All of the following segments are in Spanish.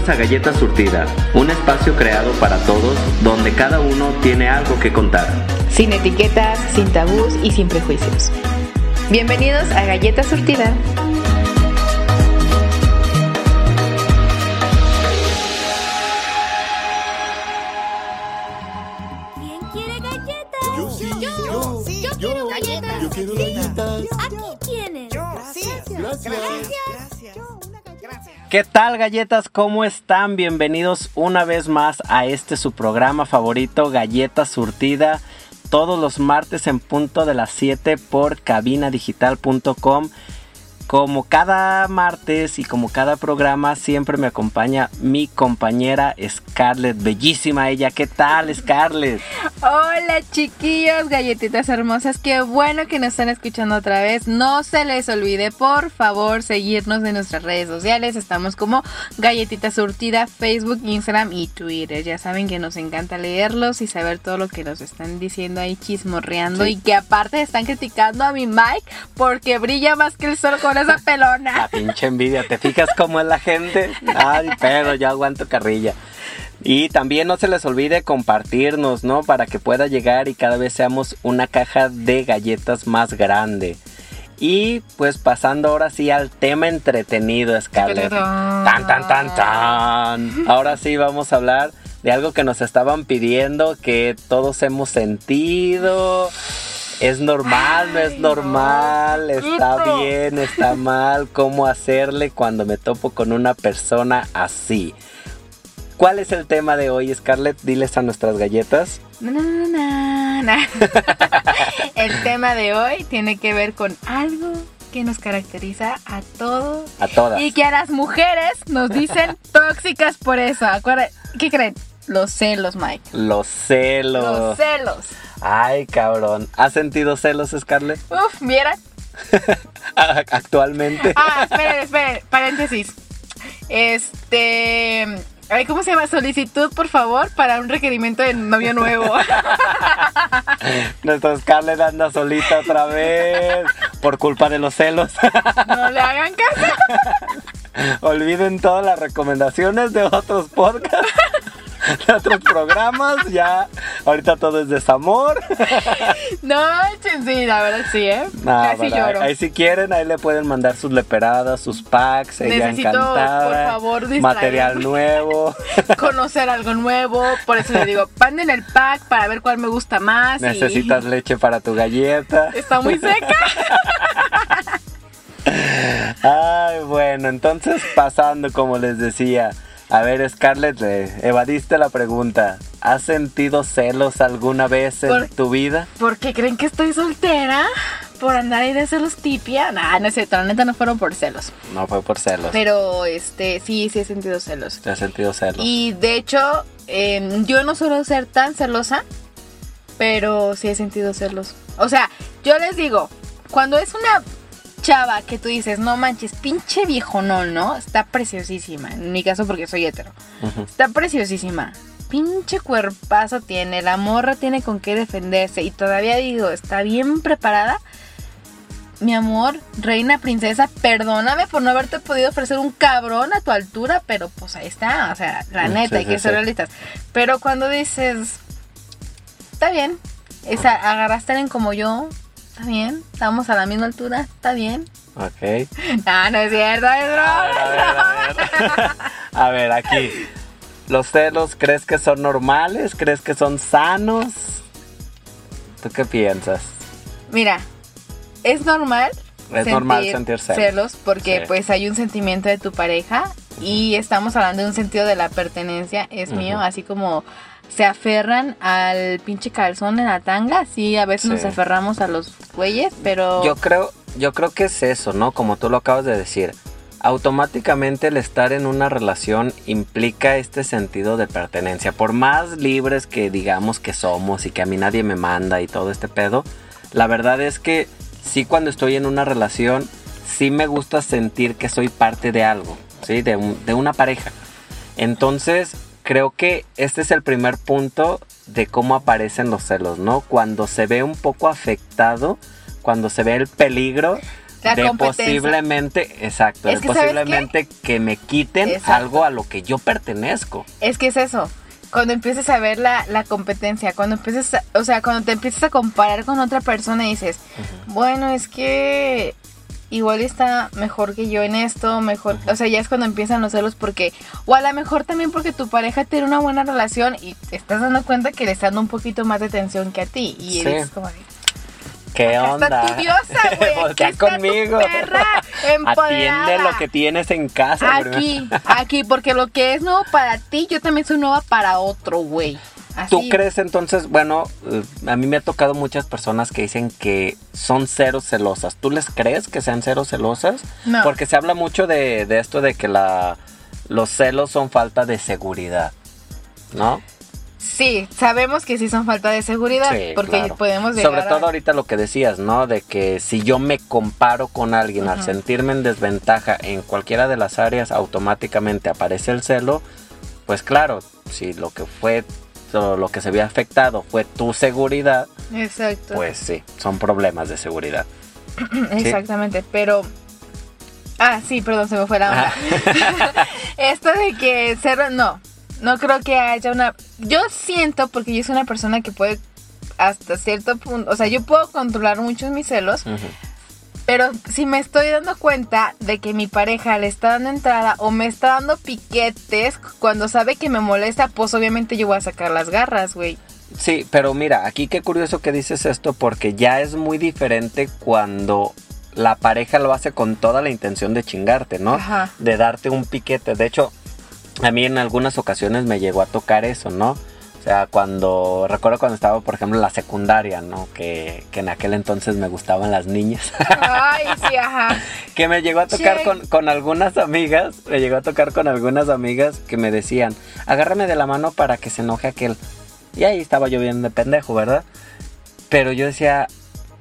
Bienvenidos a Galleta Surtida, un espacio creado para todos donde cada uno tiene algo que contar. Sin etiquetas, sin tabús y sin prejuicios. Bienvenidos a Galleta Surtida. ¿Qué tal galletas? ¿Cómo están? Bienvenidos una vez más a este su programa favorito, Galleta Surtida, todos los martes en punto de las 7 por cabinadigital.com. Como cada martes y como cada programa, siempre me acompaña mi compañera Scarlett, bellísima ella. ¿Qué tal, Scarlett? Hola chiquillos, galletitas hermosas, qué bueno que nos están escuchando otra vez. No se les olvide, por favor, seguirnos en nuestras redes sociales. Estamos como Galletita Surtida, Facebook, Instagram y Twitter. Ya saben que nos encanta leerlos y saber todo lo que nos están diciendo ahí chismorreando Sí. y que aparte están criticando a mi Mike porque brilla más que el sol con esa La pelona. pinche envidia, ¿te fijas cómo es la gente? Ay, pero yo aguanto carrilla. Y también no se les olvide compartirnos, ¿no? Para que pueda llegar y cada vez seamos una caja de galletas más grande. Y pues pasando ahora sí al tema entretenido, Scarlett. Tan, tan, tan, tan. Ahora sí vamos a hablar de algo que nos estaban pidiendo, que todos hemos sentido. Es normal, no es normal, está bien, está mal, cómo hacerle cuando me topo con una persona así. ¿Cuál es el tema de hoy, Scarlett? Diles a nuestras galletas. Na, na, na, na, na. El tema de hoy tiene que ver con algo que nos caracteriza a todos A todas. y que a las mujeres nos dicen tóxicas por eso. Acuérdense, ¿qué creen? Los celos, Mike. Los celos. Los celos. Ay, cabrón. ¿Has sentido celos, Scarlett? Uf, ¿vieran? Actualmente. Ah, esperen, esperen, paréntesis. Este. ay, ¿Cómo se llama? Solicitud, por favor, para un requerimiento de novio nuevo. Nuestra Scarlett anda solita otra vez por culpa de los celos. No le hagan caso. Olviden todas las recomendaciones de otros podcasts, de otros programas. Ya, ahorita todo es desamor. No, sí, la verdad sí, ¿eh? No, Casi lloro. Ahí si quieren, ahí le pueden mandar sus leperadas, sus packs. Ella Necesito, encantada. por favor, distraerme. Material nuevo. conocer algo nuevo. Por eso le digo, manden el pack para ver cuál me gusta más. y- Necesitas leche para tu galleta. Está muy seca. Ay, bueno, entonces pasando, como les decía. A ver, Scarlett, le evadiste la pregunta. ¿Has sentido celos alguna vez en tu vida? ¿Por qué creen que estoy soltera? ¿Por andar ahí de celos tipia? Nah, no es cierto, la neta no fueron por celos. No fue por celos. Pero, este, sí, sí he sentido celos. ¿Te has sentido celos? Y de hecho, em, yo no suelo ser tan celosa, pero sí he sentido celos. O sea, yo les digo, cuando es una chava que tú dices, no manches, pinche viejo no, ¿no? Está preciosísima. En mi caso porque soy hetero. Está preciosísima. Pinche cuerpazo tiene, la morra tiene con qué defenderse y todavía digo, está bien preparada. Mi amor, reina princesa, perdóname por no haberte podido ofrecer un cabrón a tu altura, pero pues ahí está, o sea, la neta, sí, hay que sí, ser sí. realistas. Pero cuando dices, está bien, esa, agarraste a alguien como yo, está bien, estamos a la misma altura, está bien. Ok. No, no es cierto, es A ver, broma. a ver, a ver. A ver, aquí. ¿Los celos crees que son normales? ¿Crees que son sanos? ¿Tú qué piensas? Mira, es normal. Es normal sentir celos. porque Sí. pues hay un sentimiento de tu pareja y estamos hablando de un sentido de la pertenencia, es mío, así como se aferran al pinche calzón en la tanga, sí, a veces Sí. nos aferramos a los güeyes, pero Yo creo, yo creo que es eso, ¿no? Como tú lo acabas de decir. Automáticamente el estar en una relación implica este sentido de pertenencia. Por más libres que digamos que somos y que a mí nadie me manda y todo este pedo, la verdad es que sí cuando estoy en una relación, sí me gusta sentir que soy parte de algo, ¿sí? De, un- de una pareja. Entonces, creo que este es el primer punto de cómo aparecen los celos, ¿no? Cuando se ve un poco afectado, cuando se ve el peligro La de posiblemente, exacto, Es de posiblemente que me quiten Exacto. algo a lo que yo pertenezco. Es que es eso. Cuando empieces a ver la, la competencia, cuando empieces, a- o sea, cuando te empiezas a comparar con otra persona y dices, bueno, es que igual está mejor que yo en esto, mejor, o sea, ya es cuando empiezan los celos porque, o a lo mejor también porque tu pareja tiene una buena relación y te estás dando cuenta que le está dando un poquito más de atención que a ti y Sí. eres como de, ¿Qué Acá onda? está tu diosa, güey. Voltea está tu conmigo. perra empoderada. Atiende lo que tienes en casa. Aquí, aquí, porque lo que es nuevo para ti, yo también soy nueva para otro, güey. Así. ¿Tú crees entonces, bueno, eh, a mí me ha tocado muchas personas que dicen que son cero celosas. ¿Tú les crees que sean cero celosas? No. Porque se habla mucho de, de esto de que la, los celos son falta de seguridad, ¿no? Sí, sabemos que sí son falta de seguridad, Sí, porque claro. podemos llegar Sobre a- todo ahorita lo que decías, ¿no? De que si yo me comparo con alguien al sentirme en desventaja en cualquiera de las áreas, automáticamente aparece el celo. Pues claro, si lo que fue lo que se había afectado fue tu seguridad, Exacto. pues sí, son problemas de seguridad. Exactamente, pero... Ah, sí, perdón, se me fue la onda. Esto de que cero, no, no creo que haya una... Yo siento, porque yo soy una persona que puede hasta cierto punto, o sea, yo puedo controlar mucho mis celos, Ujú. Pero si me estoy dando cuenta de que mi pareja le está dando entrada o me está dando piquetes cuando sabe que me molesta, pues obviamente yo voy a sacar las garras, güey. Sí, pero mira, aquí qué curioso que dices esto porque ya es muy diferente cuando la pareja lo hace con toda la intención de chingarte, ¿no? Ajá. De darte un piquete. De hecho, a mí en algunas ocasiones me llegó a tocar eso, ¿no? O sea, cuando, recuerdo cuando estaba, por ejemplo, en la secundaria, ¿no? Que, que en aquel entonces me gustaban las niñas. Ay, sí, ajá. que me llegó a tocar con, con algunas amigas, me llegó a tocar con algunas amigas que me decían, agárrame de la mano para que se enoje aquel. Y ahí estaba yo bien de pendejo, ¿verdad? Pero yo decía,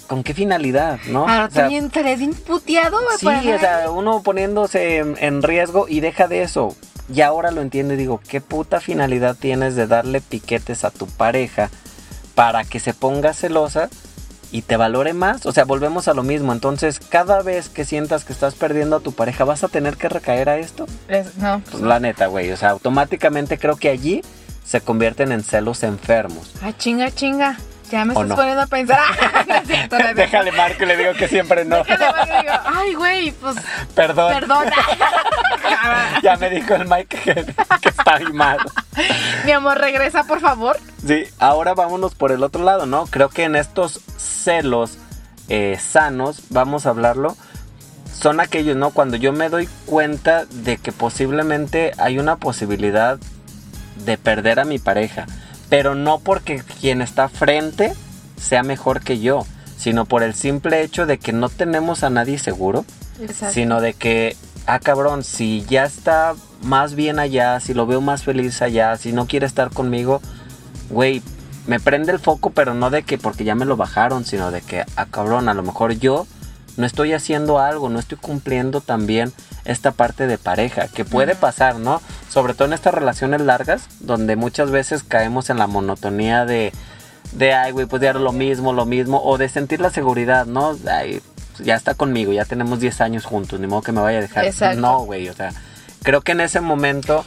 ¿con qué finalidad, no? Ahora O sea, bien puteado, sí, o sea, uno poniéndose en, en riesgo y deja de eso. Y ahora lo entiendo y digo, ¿qué puta finalidad tienes de darle piquetes a tu pareja para que se ponga celosa y te valore más? O sea, volvemos a lo mismo. Entonces, cada vez que sientas que estás perdiendo a tu pareja, ¿vas a tener que recaer a esto? Es- No, Pues la neta, güey. O sea, automáticamente creo que allí se convierten en celos enfermos. Ah, chinga, chinga. Ya me ¿O estás no? poniendo a pensar. No es cierto, no es cierto. Déjale marco y le digo que siempre no. Déjale, marco y digo, ay, güey, pues, Perdón. perdona. Ya me dijo el Mike que, que está mal. Mi amor, regresa, por favor. Sí, ahora vámonos por el otro lado, ¿no? Creo que en estos celos eh, sanos, vamos a hablarlo, son aquellos, ¿no? Cuando yo me doy cuenta de que posiblemente hay una posibilidad de perder a mi pareja, pero no porque quien está frente sea mejor que yo, sino por el simple hecho de que no tenemos a nadie seguro, Exacto. sino de que, ah cabrón, si ya está más bien allá, si lo veo más feliz allá, si no quiere estar conmigo, güey, me prende el foco, pero no de que porque ya me lo bajaron, sino de que, ah cabrón, a lo mejor yo no estoy haciendo algo, no estoy cumpliendo también esta parte de pareja, que puede pasar, ¿no? Sobre todo en estas relaciones largas, donde muchas veces caemos en la monotonía de, de ay, güey, pues ya lo mismo, lo mismo, o de sentir la seguridad, ¿no? Ay, pues ya está conmigo, ya tenemos 10 años juntos, ni modo que me vaya a dejar. Exacto. No, güey, o sea, creo que en ese momento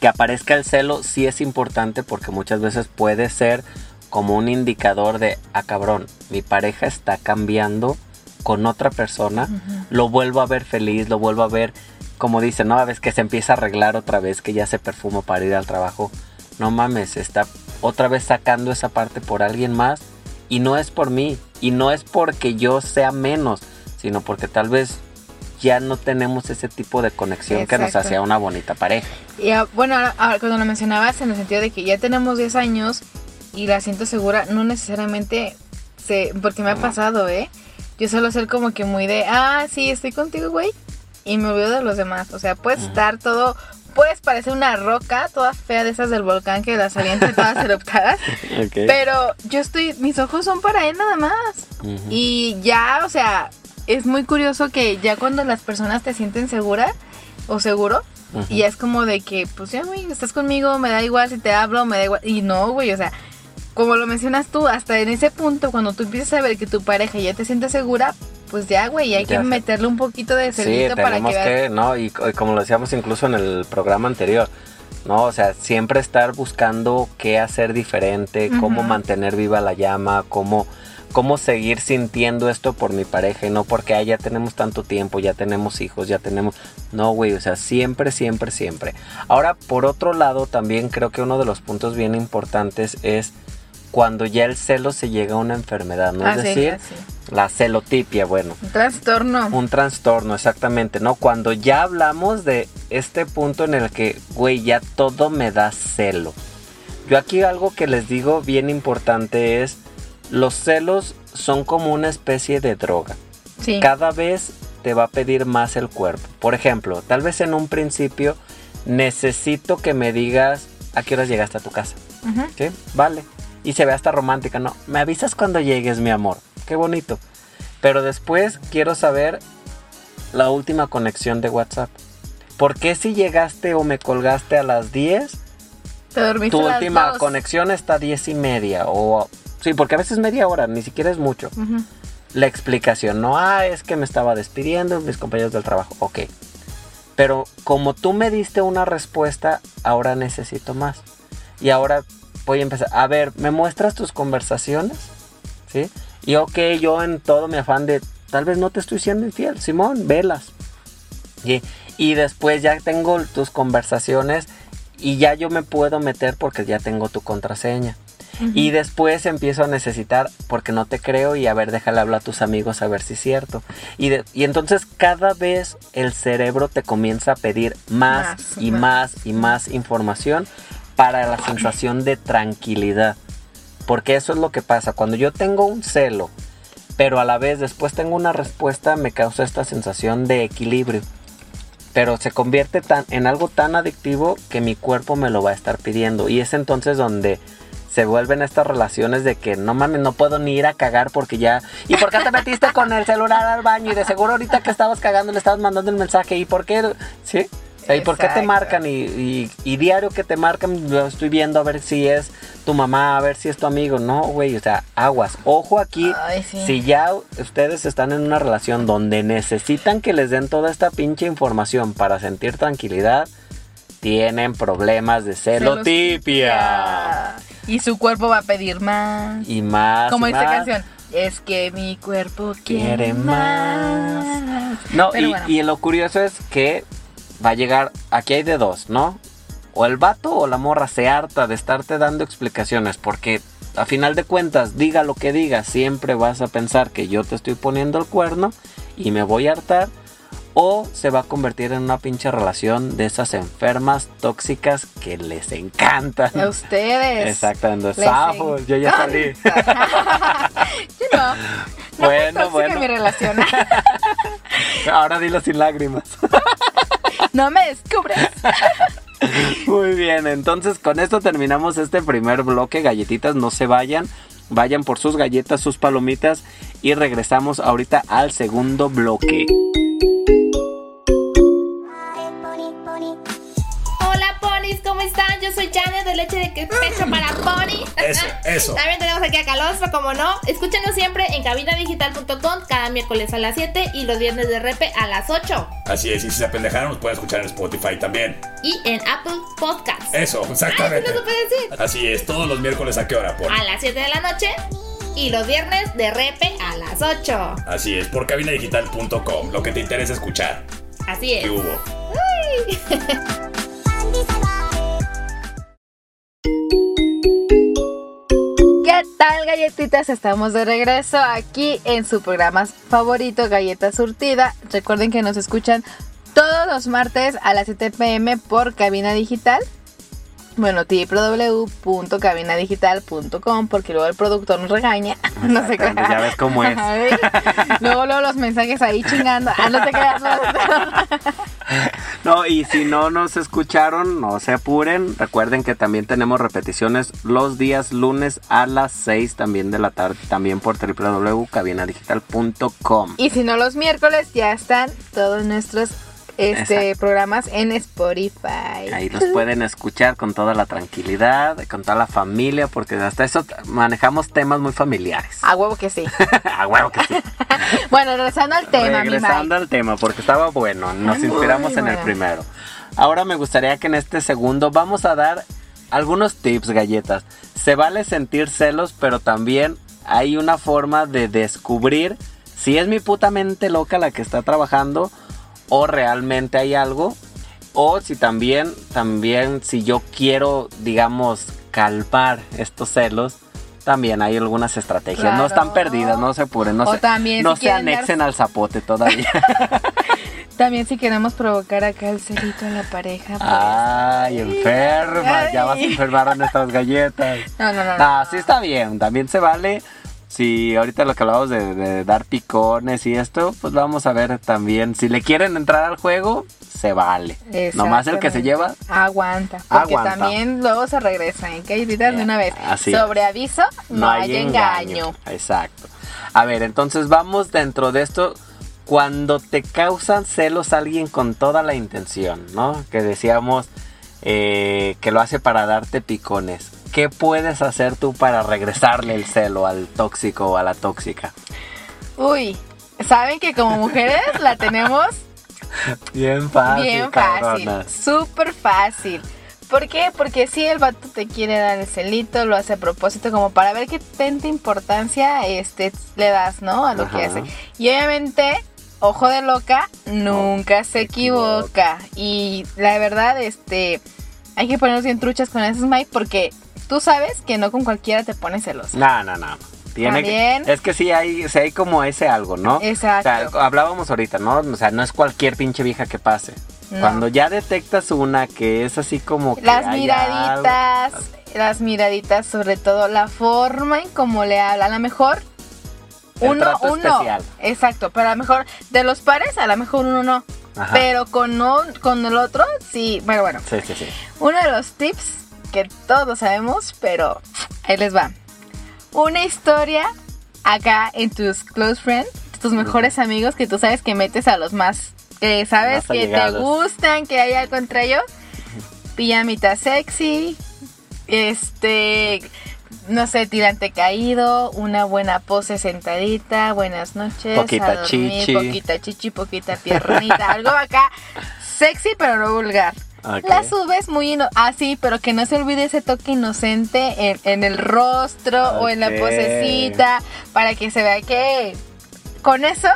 que aparezca el celo sí es importante porque muchas veces puede ser como un indicador de, ah, cabrón, mi pareja está cambiando con otra persona, lo vuelvo a ver feliz, lo vuelvo a ver, como dice, ¿no? A veces que se empieza a arreglar otra vez, que ya se perfuma para ir al trabajo. No mames, está otra vez sacando esa parte por alguien más y no es por mí y no es porque yo sea menos, sino porque tal vez ya no tenemos ese tipo de conexión que nos hacía una bonita pareja. Y ah, bueno, ahora, cuando lo mencionabas en el sentido de que ya tenemos 10 años y la siento segura, no necesariamente sé, porque me ha pasado, ¿eh? Yo suelo ser como que muy de, ah, sí, estoy contigo, güey, y me olvido de los demás. O sea, puedes estar todo, puedes parecer una roca toda fea de esas del volcán que las avienta todas eruptadas, pero yo estoy, mis ojos son para él nada más. Y ya, o sea, es muy curioso que ya cuando las personas te sienten segura o seguro, y es como de que, pues ya, güey, estás conmigo, me da igual si te hablo, me da igual. Y no, güey, o sea, como lo mencionas tú, hasta en ese punto, cuando tú empiezas a ver que tu pareja ya te siente segura, pues ya, güey, hay Ya que sé. meterle un poquito de Sí, celdito para que, ¿no? Y, co- y como lo decíamos incluso en el programa anterior, ¿no? O sea, siempre estar buscando qué hacer diferente, cómo mantener viva la llama, cómo, cómo seguir sintiendo esto por mi pareja y no porque ah, ya tenemos tanto tiempo, ya tenemos hijos, ya tenemos... No, güey, o sea, siempre, siempre, siempre. Ahora, por otro lado, también creo que uno de los puntos bien importantes es cuando ya el celo se llega a una enfermedad, ¿no? Ah, es sí, decir, así. la celotipia, bueno. Un trastorno. Un trastorno, exactamente, ¿no? Cuando ya hablamos de este punto en el que, güey, ya todo me da celo. Yo aquí algo que les digo bien importante es, los celos son como una especie de droga. Sí. Cada vez te va a pedir más el cuerpo. Por ejemplo, tal vez en un principio necesito que me digas a qué horas llegaste a tu casa. Ujú. ¿Sí? Vale. Y se ve hasta romántica, ¿no? Me avisas cuando llegues, mi amor. Qué bonito. Pero después quiero saber la última conexión de WhatsApp. ¿Por qué si llegaste o me colgaste a las 10, Te dormiste tu a las última dos. conexión está a 10 y media? O, sí, porque a veces media hora, ni siquiera es mucho. La explicación, no, ah, es que me estaba despidiendo, mis compañeros del trabajo. Ok. Pero como tú me diste una respuesta, ahora necesito más. Y ahora voy a empezar. A ver, ¿me muestras tus conversaciones? ¿Sí? Y ok, yo en todo mi afán de, tal vez no te estoy siendo infiel, Simón, velas. Y, y después ya tengo tus conversaciones y ya yo me puedo meter porque ya tengo tu contraseña. Y después empiezo a necesitar, porque no te creo, y a ver, déjale hablar a tus amigos a ver si es cierto. Y, de- y entonces cada vez el cerebro te comienza a pedir más, Más, y más. más y más información para la sensación de tranquilidad. Porque eso es lo que pasa. Cuando yo tengo un celo, pero a la vez después tengo una respuesta, me causa esta sensación de equilibrio. Pero se convierte tan, en algo tan adictivo que mi cuerpo me lo va a estar pidiendo. Y es entonces donde se vuelven estas relaciones de que no mames, no puedo ni ir a cagar porque ya. ¿Y por qué te metiste con el celular al baño? Y de seguro ahorita que estabas cagando le estabas mandando el mensaje. ¿Y por qué? ¿Sí? ¿Y por qué te marcan? Y, y- y diario que te marcan, lo estoy viendo a ver si es tu mamá, a ver si es tu amigo. No, güey, o sea, aguas. Ojo aquí. Ay, sí. Si ya ustedes están en una relación donde necesitan que les den toda esta pinche información para sentir tranquilidad, tienen problemas de celotipia. Y su cuerpo va a pedir más. Y más. Como y esta más. canción. Es que mi cuerpo Quiere quiere más. más. No, Pero y, bueno. y lo curioso es que va a llegar, aquí hay de dos, ¿no? O el vato o la morra se harta de estarte dando explicaciones porque a final de cuentas, diga lo que diga, siempre vas a pensar que yo te estoy poniendo el cuerno y me voy a hartar. O se va a convertir en una pinche relación de esas enfermas tóxicas que les encantan. A ustedes. Exactamente, yo ya salí. Yo no. Bueno, bueno. mi relación. Ahora dilo sin lágrimas. no me descubres. Muy bien, entonces con esto terminamos este primer bloque. Galletitas, no se vayan. Vayan por sus galletas, sus palomitas y regresamos ahorita al segundo bloque. Ponis, ¿cómo están? Yo soy Janet de Leche de Pecho para Pony. Eso, eso. También tenemos aquí a Calostro, como no. Escúchenos siempre en cabinadigital.com cada miércoles a las 7 y los viernes de repe a las 8. Así es, y si se apendejaron, nos pueden escuchar en Spotify también. Y en Apple Podcasts. Eso, exactamente. Ah, ¿sí lo supe decir? Así es, todos los miércoles a qué hora, por. A las 7 de la noche y los viernes de repe a las 8. Así es, por cabinadigital.com, lo que te interesa escuchar. Así es. ¿Qué hubo? ¿Qué tal, galletitas? Estamos de regreso aquí en su programa favorito, Galleta Surtida. Recuerden que nos escuchan todos los martes a las 7 pm por cabina digital. Bueno, www.cabinadigital.com porque luego el productor nos regaña. No se Exactamente, crean. ya ves cómo es. Luego, luego los mensajes ahí chingando. Ah, no te creas. productor. No, y si no nos escucharon, no se apuren. Recuerden que también tenemos repeticiones los días lunes a las 6 también de la tarde, también por www.cabinadigital.com. Y si no, los miércoles ya están todos nuestros este Exacto. programas en Spotify. Ahí los pueden escuchar con toda la tranquilidad, con toda la familia, porque hasta eso manejamos temas muy familiares. A huevo que sí. A huevo que sí. bueno, regresando al tema, Regresando al tema, porque estaba bueno, nos Muy inspiramos en el primero. Ahora me gustaría que en este segundo vamos a dar algunos tips, galletas. Se vale sentir celos, pero también hay una forma de descubrir si es mi puta mente loca la que está trabajando o realmente hay algo. O si también, también si yo quiero, digamos, calmar estos celos, también hay algunas estrategias. No están perdidas, no se apuren, no O se, también no si se dar- anexen al zapote todavía. También si queremos provocar acá el celito en la pareja. pues. Ay, enferma, ya vas a enfermar a nuestras galletas. No, no, no. No, sí está bien, también se vale. Si ahorita lo que hablamos de, de dar picones y esto, pues vamos a ver también. Si le quieren entrar al juego, se vale. Nomás el que se lleva, Aguanta. Porque Aguanta. también luego se regresa en galletitas de una vez. Así es. Sobre aviso, no, hay engaño. Exacto. A ver, entonces vamos dentro de esto. Cuando te causan celos alguien con toda la intención, ¿no? Que decíamos eh, que lo hace para darte picones. ¿Qué puedes hacer tú para regresarle el celo al tóxico o a la tóxica? Uy, saben que como mujeres la tenemos Bien fácil. bien fácil, súper fácil. ¿Por qué? Porque si el vato te quiere dar el celito, lo hace a propósito como para ver qué tanta importancia este, le das, ¿no? A lo que hace. Y obviamente, ojo de loca, nunca se equivoca. Y la verdad, este, hay que ponernos bien truchas con esos Mike porque tú sabes que no con cualquiera te pones celosa. No, no, no. Tiene que- es que sí hay, sí hay como ese algo, ¿no? Exacto. O sea, hablábamos ahorita, ¿no? O sea, no es cualquier pinche vieja que pase. No. Cuando ya detectas una que es así como que Las miraditas, algo- las miraditas, sobre todo la forma en cómo le habla. A lo mejor El uno, trato uno. especial. Exacto, pero a lo mejor de los pares, a lo mejor uno no. Ajá. Pero con, un- con el otro, sí. Bueno, bueno. Sí, sí, sí. Uno de los tips que todos sabemos, pero ahí les va. Una historia acá en tus close friends, tus mejores amigos que tú sabes que metes a los más, que sabes Más que te gustan, que hay algo entre ellos. Pijamita sexy, este, no sé, tirante caído, una buena pose sentadita, buenas noches, Poquita a dormir, chichi. poquita chichi, poquita piernita, algo acá sexy pero no vulgar. Ok. La subes muy así, pero que no se olvide ese toque inocente en, en el rostro o en la posecita, para que se vea que con eso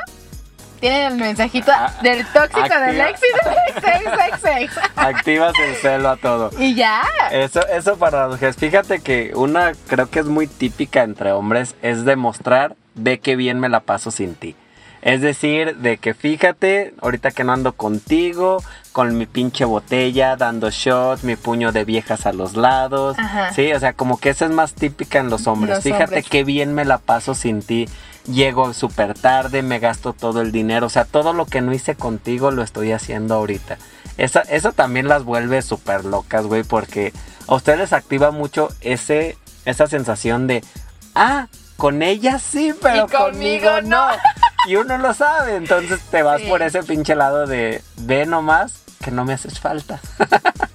tienen el mensajito Ah, del tóxico del activa. ex y del ex, ex, ex, ex. Activas el celo a todo. Y ya. Eso, eso para las mujeres. Fíjate que una creo que es muy típica entre hombres es demostrar de qué bien me la paso sin ti. Es decir, de que fíjate, ahorita que no ando contigo, con mi pinche botella, dando shots, mi puño de viejas a los lados. Ajá. Sí, o sea, como que esa es más típica en los hombres. Los fíjate hombres. qué bien me la paso sin ti. Llego súper tarde, me gasto todo el dinero. O sea, todo lo que no hice contigo lo estoy haciendo ahorita. Esa, eso también las vuelve súper locas, güey, porque a ustedes les activa mucho ese, esa sensación de, ah, con ella sí, pero Y conmigo conmigo no. Y uno lo sabe, entonces te vas Sí. por ese pinche lado de, ve nomás que no me haces falta.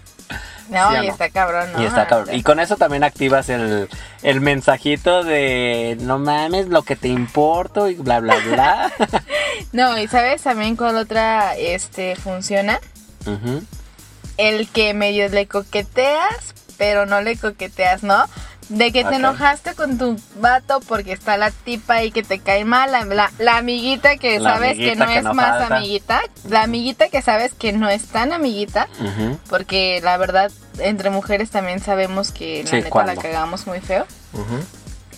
No, ¿Sí o y no? está cabrón, ¿no? Y está cabrón. Y con eso también activas el, el mensajito de no mames lo que te importo y bla bla bla. No, y sabes también cuál otra este funciona. El que medio le coqueteas, pero no le coqueteas, ¿no? De que te enojaste con tu vato porque está la tipa ahí que te cae mal, la, la- la amiguita que La sabes que no que es no más falta. amiguita, la amiguita que sabes que no es tan amiguita, porque la verdad entre mujeres también sabemos que la Sí, neta ¿cuándo? la cagamos muy feo.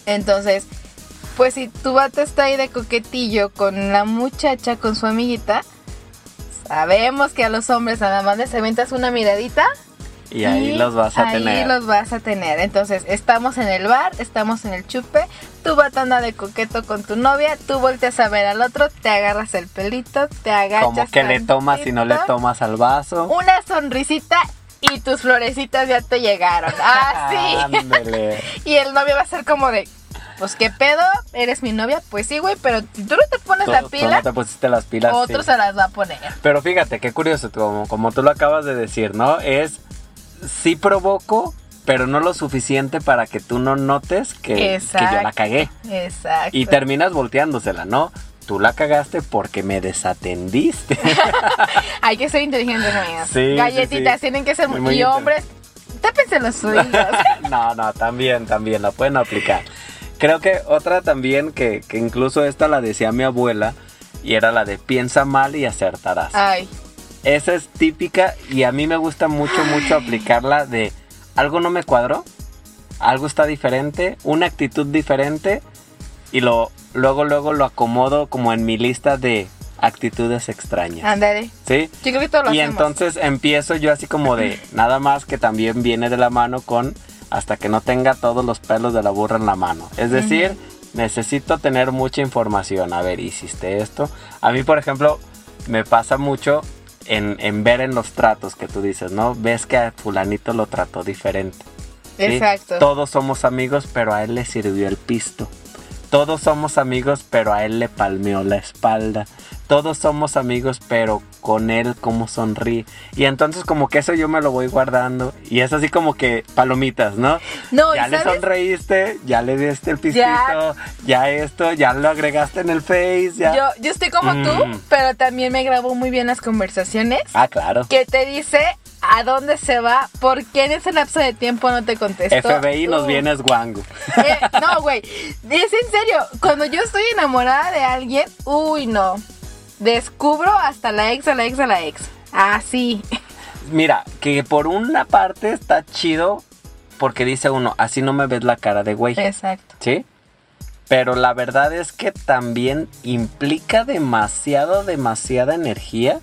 Entonces, pues si tu vato está ahí de coquetillo con la muchacha, con su amiguita, sabemos que a los hombres nada más les aventas una miradita Y ahí los vas a ahí tener. los vas a tener. Entonces, estamos en el bar, estamos en el chupe, tu vato anda de coqueto con tu novia, tú volteas a ver al otro, te agarras el pelito, te agachas. Como que le tomas y no le tomas al vaso. Una sonrisita y tus florecitas ya te llegaron. Así. Y el novio va a ser como de, pues qué pedo, eres mi novia, pues sí, güey, pero si tú no te pones Tú- la tú pila, no te pusiste las pilas. otro sí. se las va a poner. Pero fíjate, qué curioso, como, como tú lo acabas de decir, ¿no? Es, sí provoco, pero no lo suficiente para que tú no notes que, que yo la cagué. Exacto. Y terminas volteándosela, ¿no? Tú la cagaste porque me desatendiste. Hay que ser inteligentes, amigas. Sí, Galletitas sí. tienen que ser Muy muy, y hombres, tápense los oídos. no, no, también, también, la pueden aplicar. Creo que otra también, que, que incluso esta la decía mi abuela, y era la de piensa mal y acertarás. Ay, Esa es típica y a mí me gusta mucho, mucho aplicarla de algo no me cuadró, algo está diferente, una actitud diferente y lo luego luego lo acomodo como en mi lista de actitudes extrañas. ándale. ¿Sí? Yo creo que todo lo Y hacemos. entonces empiezo yo así como de nada más que también viene de la mano con hasta que no tenga todos los pelos de la burra en la mano. Es decir, necesito tener mucha información. A ver, ¿hiciste esto? A mí, por ejemplo, me pasa mucho en, en ver en los tratos que tú dices, ¿no? Ves que a fulanito lo trató diferente. ¿sí? Exacto. Todos somos amigos, pero a él le sirvió el pisto. Todos somos amigos, pero a él le palmeó la espalda. Todos somos amigos, pero con él como sonríe. Y entonces como que eso yo me lo voy guardando. Y es así como que palomitas, ¿no? No, ya ¿y le sabes? sonreíste, ya le diste el pistito, Ya. ya, esto, ya lo agregaste en el face, ya. Yo, yo estoy como Mm. tú, pero también me grabo muy bien las conversaciones. Ah, claro. Que te dice a dónde se va, por qué en ese lapso de tiempo no te contestó. FBI nos Uh. vienes guango. Eh, no, güey. Es en serio. Cuando yo estoy enamorada de alguien, uy, no. Descubro hasta la ex, a la ex, a la ex. Así. Mira, que por una parte está chido porque dice uno, así no me ves la cara de güey. Exacto. ¿Sí? Pero la verdad es que también implica demasiado, demasiada energía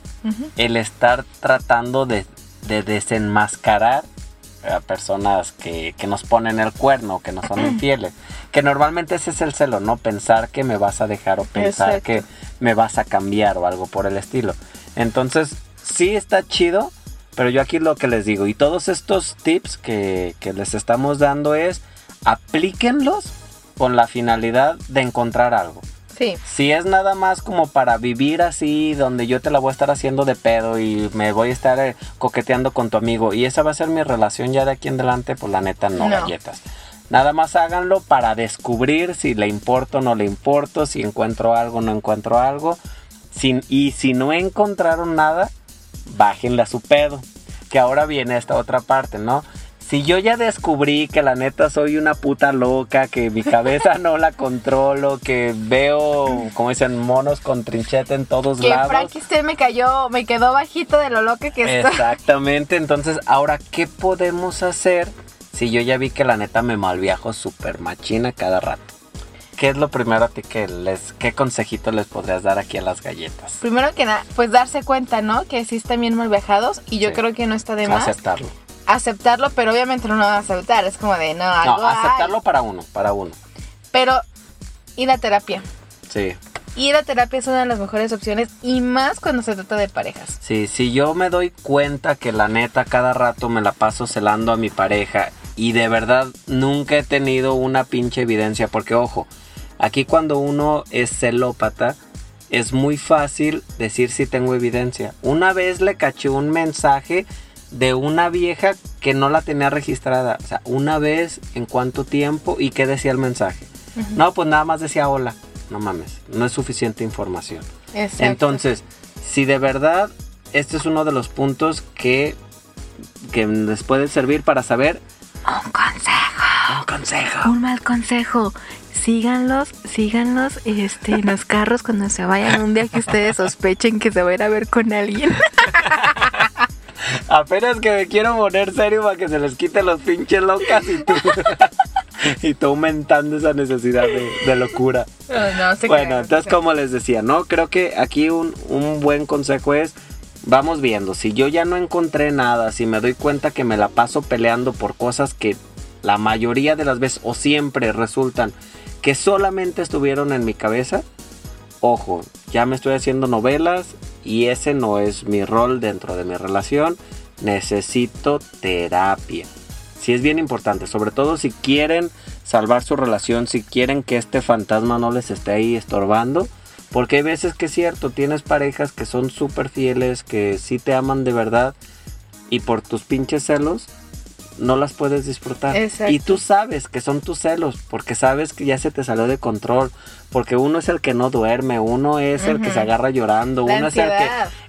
el estar tratando de, de desenmascarar a personas que, que nos ponen el cuerno, que nos son infieles. Que normalmente ese es el celo, ¿no? Pensar que me vas a dejar o pensar Exacto. que me vas a cambiar o algo por el estilo. Entonces, sí está chido, pero yo aquí lo que les digo, y todos estos tips que, que les estamos dando es, aplíquenlos con la finalidad de encontrar algo. Sí. Si es nada más como para vivir así, donde yo te la voy a estar haciendo de pedo y me voy a estar eh, coqueteando con tu amigo y esa va a ser mi relación ya de aquí en adelante, pues la neta no, No. galletas. Nada más háganlo para descubrir si le importo o no le importo, si encuentro algo o no encuentro algo. Sin, y si no encontraron nada, bájenle a su pedo. Que ahora viene esta otra parte, ¿no? Si yo ya descubrí que la neta soy una puta loca, que mi cabeza no la controlo, que veo, como dicen, monos con trincheta en todos Que lados. Frankenstein me cayó, me quedó bajito de lo loca que está. Exactamente, entonces ahora, ¿qué podemos hacer si yo ya vi que la neta me malviajo súper machina cada rato? ¿Qué es lo primero a ti que les, qué consejito les podrías dar aquí a las galletas? Primero que nada, pues darse cuenta, ¿no? Que sí están bien mal viajados y yo Sí. creo que no está de más Aceptarlo. Aceptarlo, pero obviamente no lo van a aceptar. Es como de, no, algo No, hay. aceptarlo para uno, para uno. Pero ir a terapia. Sí. Ir a terapia es una de las mejores opciones y más cuando se trata de parejas. Sí, si yo me doy cuenta que la neta cada rato me la paso celando a mi pareja y de verdad nunca he tenido una pinche evidencia, porque ojo, aquí cuando uno es celópata es muy fácil decir si tengo evidencia. Una vez le caché un mensaje de una vieja que no la tenía registrada, o sea, una vez en cuánto tiempo y qué decía el mensaje. No, pues nada más decía hola. No mames, no es suficiente información. Exacto. Entonces, si de verdad este es uno de los puntos que, que les puede servir para saber Un consejo. un consejo. Un mal consejo. Síganlos, síganlos este, en los carros cuando se vayan un día que ustedes sospechen que se va a ir a ver con alguien. Apenas que me quiero poner serio para que se les quite los pinches locas y tú, y tú aumentando esa necesidad de, de locura. No, se Bueno, entonces se como les decía, ¿no? Creo que aquí un, un buen consejo es, vamos viendo, si yo ya no encontré nada, si me doy cuenta que me la paso peleando por cosas que la mayoría de las veces o siempre resultan que solamente estuvieron en mi cabeza, ojo, ya me estoy haciendo novelas y ese no es mi rol dentro de mi relación, necesito terapia. Sí es bien importante, sobre todo si quieren salvar su relación, si quieren que este fantasma no les esté ahí estorbando. Porque hay veces que es cierto, tienes parejas que son súper fieles, que sí te aman de verdad y por tus pinches celos no las puedes disfrutar. Exacto. Y tú sabes que son tus celos, porque sabes que ya se te salió de control, porque uno es el que no duerme, uno es el que se agarra llorando, La uno es el que,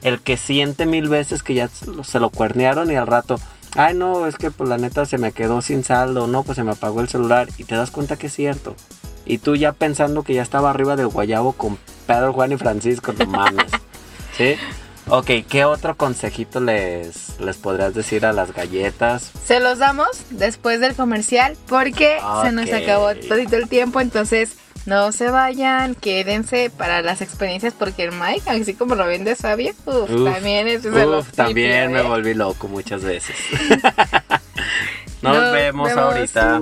el que siente mil veces que ya se lo- se lo cuernearon y al rato, ay no, es que pues la neta se me quedó sin saldo, no, pues se me apagó el celular y te das cuenta que es cierto. Y tú ya pensando que ya estaba arriba del guayabo con Pedro, Juan y Francisco, no mames. ¿Sí? Ok, ¿qué otro consejito les, les podrías decir a las galletas? Se los damos después del comercial porque se nos acabó todito el tiempo, entonces no se vayan, quédense para las experiencias porque el Mike, así como lo ven de sabio, uf, Uf, también es Uf, también me ¿eh? volví loco muchas veces. Nos, Nos vemos, vemos. ahorita.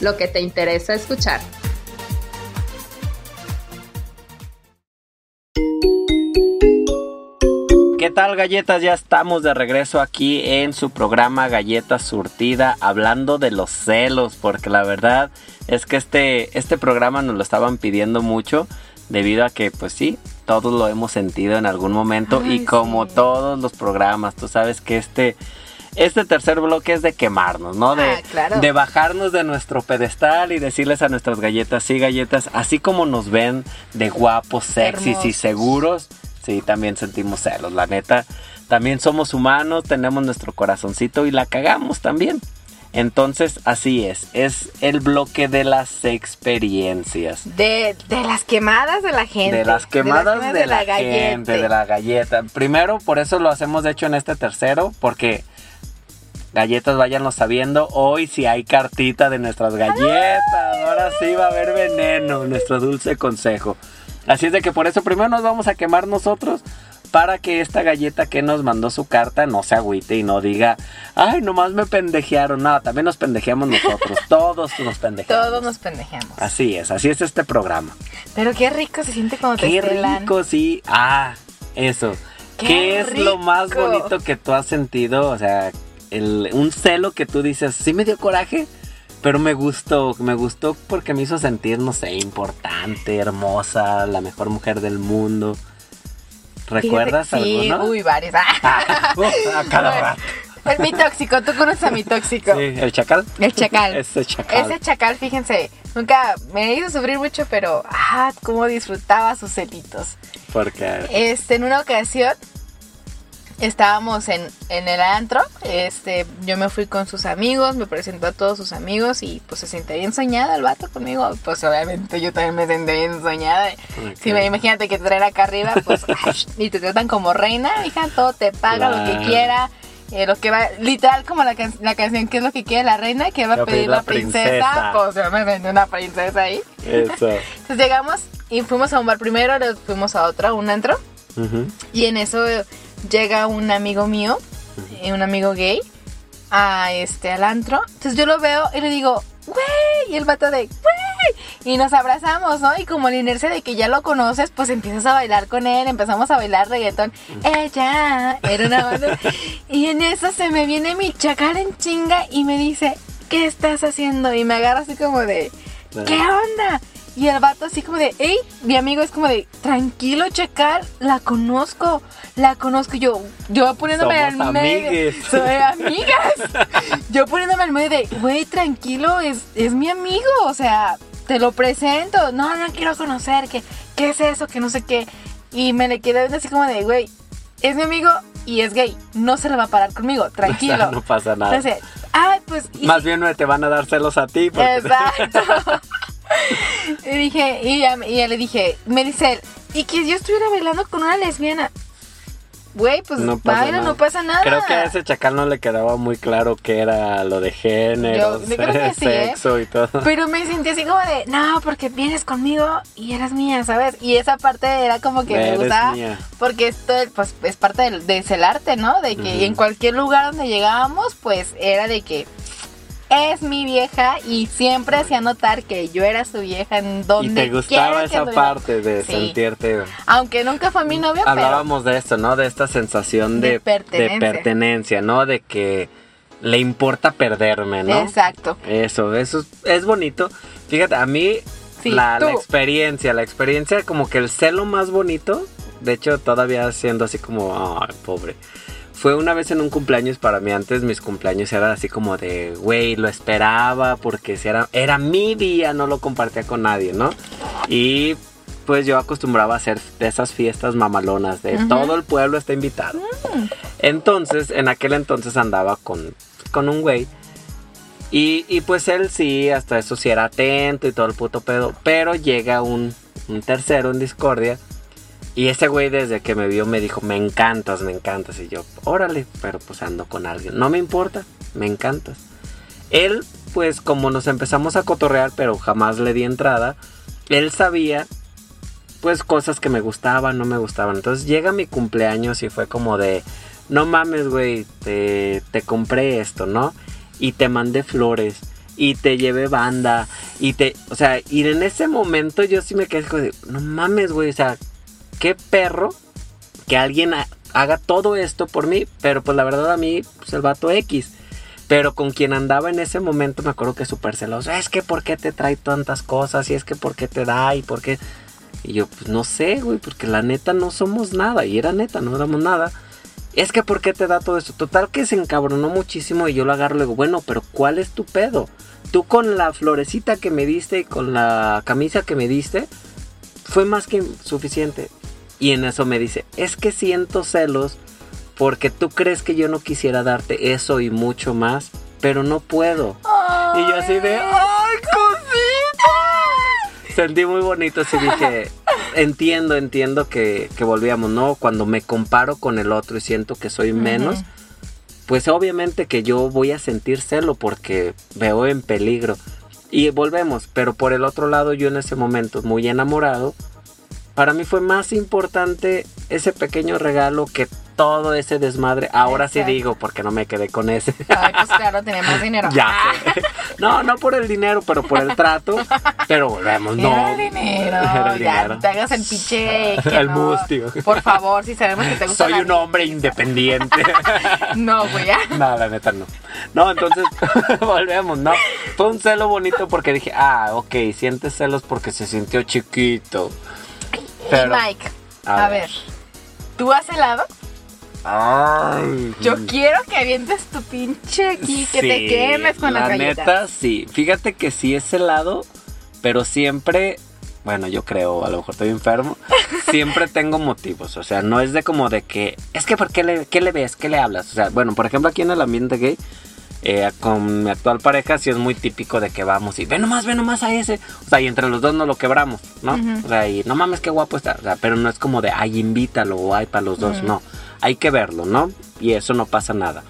lo que te interesa escuchar. ¿Qué tal galletas? Ya estamos de regreso aquí en su programa Galleta Surtida hablando de los celos porque la verdad es que este, este programa nos lo estaban pidiendo mucho debido a que pues sí, todos lo hemos sentido en algún momento y como sí. todos los programas, tú sabes que este... Este tercer bloque es de quemarnos, ¿no? De, Ah, claro. de bajarnos de nuestro pedestal y decirles a nuestras galletas, sí, galletas, así como nos ven de guapos, sexys y seguros, sí, también sentimos celos, la neta. También somos humanos, tenemos nuestro corazoncito y la cagamos también. Entonces, así es, es el bloque de las experiencias. De, de las quemadas de la gente. De las quemadas de, la, galleta. gente, de la galleta. Primero, por eso lo hacemos de hecho en este tercero, porque galletas váyanlo sabiendo. Hoy si hay cartita de nuestras galletas. Ahora sí va a haber veneno, nuestro dulce consejo. Así es de que por eso primero nos vamos a quemar nosotros. Para que esta galleta que nos mandó su carta no se agüite y no diga, ay, nomás me pendejearon. No, también nos pendejeamos nosotros. Todos nos pendejeamos. Todos nos pendejeamos. Así es, así es este programa. Pero qué rico se siente cuando Qué te celan. rico, sí. Ah, eso. ¿Qué, Qué es lo más bonito que tú has sentido? O sea, el- un celo que tú dices, sí me dio coraje, pero me gustó, me gustó porque me hizo sentir, no sé, importante, hermosa, la mejor mujer del mundo. ¿Recuerdas Fíjate, sí, alguno? Uy, varios. Ah, uf, a cada Bueno, rato. el mi tóxico, tú conoces a mi tóxico. Sí, ¿El chacal? El chacal. Ese chacal. Ese chacal, fíjense, nunca me hizo sufrir mucho, pero ah, cómo disfrutaba sus celitos. Porque Este, en una ocasión estábamos en, en el antro, este, yo me fui con sus amigos, me presentó a todos sus amigos y pues se sentía bien soñada el vato conmigo, pues obviamente yo también me senté bien soñada. Si me imagínate que te traen acá arriba, pues ay, y te tratan como reina, hija, todo te paga lo que quiera. eh, lo que va, literal como la, can- la canción que es lo que quiere la reina, que va a pedir la princesa, princesa. pues yo me sentí una princesa ahí. Eso. Entonces llegamos y fuimos a un bar primero, luego fuimos a otro, a un antro. Y en eso llega un amigo mío, eh, un amigo gay, a este al antro. Entonces yo lo veo y le digo, güey, y el vato de, güey, y nos abrazamos, ¿no? Y como la inercia de que ya lo conoces, pues empiezas a bailar con él, empezamos a bailar reggaetón. Ella era una banda. y en eso se me viene mi chacal en chinga y me dice, ¿qué estás haciendo? Y me agarra así como de, ¿qué onda? Y el vato así como de, hey, mi amigo es como de, tranquilo, chacal, la conozco, la conozco. Yo, yo poniéndome Somos al medio. Soy amigas. Yo poniéndome al medio de, güey, tranquilo, es, es mi amigo, o sea, te lo presento. No, no quiero conocer, que, ¿qué es eso? Que no sé qué. Y me le quedé así como de, güey, es mi amigo y es gay, no se le va a parar conmigo, tranquilo. no pasa nada. Entonces, ay, pues... y Más bien no te van a dar celos a ti. Porque Exacto. y dije, y ya, y ya le dije, me dice él, y que yo estuviera bailando con una lesbiana. güey, pues No pasa baila, nada. no pasa nada. Creo que a ese chacal no le quedaba muy claro qué era lo de género, Yo- yo creo que sí, ¿eh? sexo y todo. Pero me sentí así como de, no, porque vienes conmigo y eras mía, ¿sabes? Y esa parte era como que me Eres gustaba. mía. Porque esto pues, es parte del, de ese arte, ¿no? De que Ujú. en cualquier lugar donde llegábamos, pues era de que es mi vieja y siempre hacía notar que yo era su vieja en donde Y te gustaba esa anduviera. parte de Sí. sentirte. Aunque nunca fue mi pero Hablábamos de esto, ¿no? De esta sensación De de, pertenencia. de pertenencia, ¿no? De que le importa perderme, ¿no? exacto. Eso, eso es, es bonito. Fíjate, a mí Sí, la, tú. la experiencia, la experiencia como que el celo más bonito, de hecho todavía siendo así como, ay, pobre. Fue una vez en un cumpleaños para mí, antes mis cumpleaños eran así como de, güey, lo esperaba porque era, era mi día, no lo compartía con nadie, ¿no? Y pues yo acostumbraba a hacer de esas fiestas mamalonas, de todo el pueblo está invitado. Entonces, en aquel entonces andaba con, con un güey. Y, y pues él sí, hasta eso sí era atento y todo el puto pedo. Pero llega un, un tercero en discordia. Y ese güey desde que me vio me dijo, me encantas, me encantas. Y yo, órale, pero pues ando con alguien. No me importa, me encantas. Él, pues como nos empezamos a cotorrear, pero jamás le di entrada, él sabía, pues cosas que me gustaban, no me gustaban. Entonces llega mi cumpleaños y fue como de, no mames, güey, te, te compré esto, ¿no? Y te mandé flores. Y te llevé banda. Y te. O sea, y en ese momento yo sí me quedé como. No mames, güey. O sea, qué perro que alguien ha- haga todo esto por mí. Pero pues la verdad a mí, pues el vato X. Pero con quien andaba en ese momento me acuerdo que súper celoso. Es que por qué te trae tantas cosas. Y es que por qué te da. Y por qué. Y yo, pues no sé, güey. Porque la neta no somos nada. Y era neta, no éramos nada. Es que ¿por qué te da todo eso? Total que se encabronó muchísimo y yo lo agarro y le digo, bueno, pero ¿cuál es tu pedo? Tú con la florecita que me diste y con la camisa que me diste, fue más que suficiente. Y en eso me dice, es que siento celos porque tú crees que yo no quisiera darte eso y mucho más, pero no puedo. Y yo así de, ¡ay, cosita! Sentí muy bonito, así dije, entiendo, entiendo que, que volvíamos, ¿no? Cuando me comparo con el otro y siento que soy menos, pues obviamente que yo voy a sentir celo porque veo en peligro. Y volvemos, pero por el otro lado yo en ese momento muy enamorado, para mí fue más importante ese pequeño regalo que todo ese desmadre. Ahora sí digo, porque no me quedé con ese. Ay, pues claro, tenía más dinero. Ya. No, no por el dinero, pero por el trato. Pero volvemos, no. Era el dinero. Era el ya, dinero. te hagas el piche. El no. mustio. Por favor, si sabemos que te gusta. Soy un hombre independiente. No, güey, ya. No, la neta no. No, entonces volvemos, ¿no? Fue un celo bonito porque dije, ah, ok, sientes celos porque se sintió chiquito. Pero, y Mike, a a, ver. ver. ¿Tú has helado? ay, Yo quiero que avientes tu pinche aquí, que te quemes con la las galletas. neta, sí. Fíjate que sí es helado, pero siempre, bueno, yo creo, a lo mejor estoy enfermo, siempre tengo motivos. O sea, no es de como de que, es que, ¿por qué le, qué le ves? ¿Qué le hablas? O sea, bueno, por ejemplo, aquí en el ambiente gay, eh, con mi actual pareja sí es muy típico de que vamos y ve nomás, ve nomás a ese. O sea, y entre los dos nos lo quebramos, ¿no? Ujú. O sea, y no mames, qué guapo está. O sea, pero no es como de, ay, invítalo o ay, para los dos. Ujú. No, hay que verlo, ¿no? Y eso no pasa nada.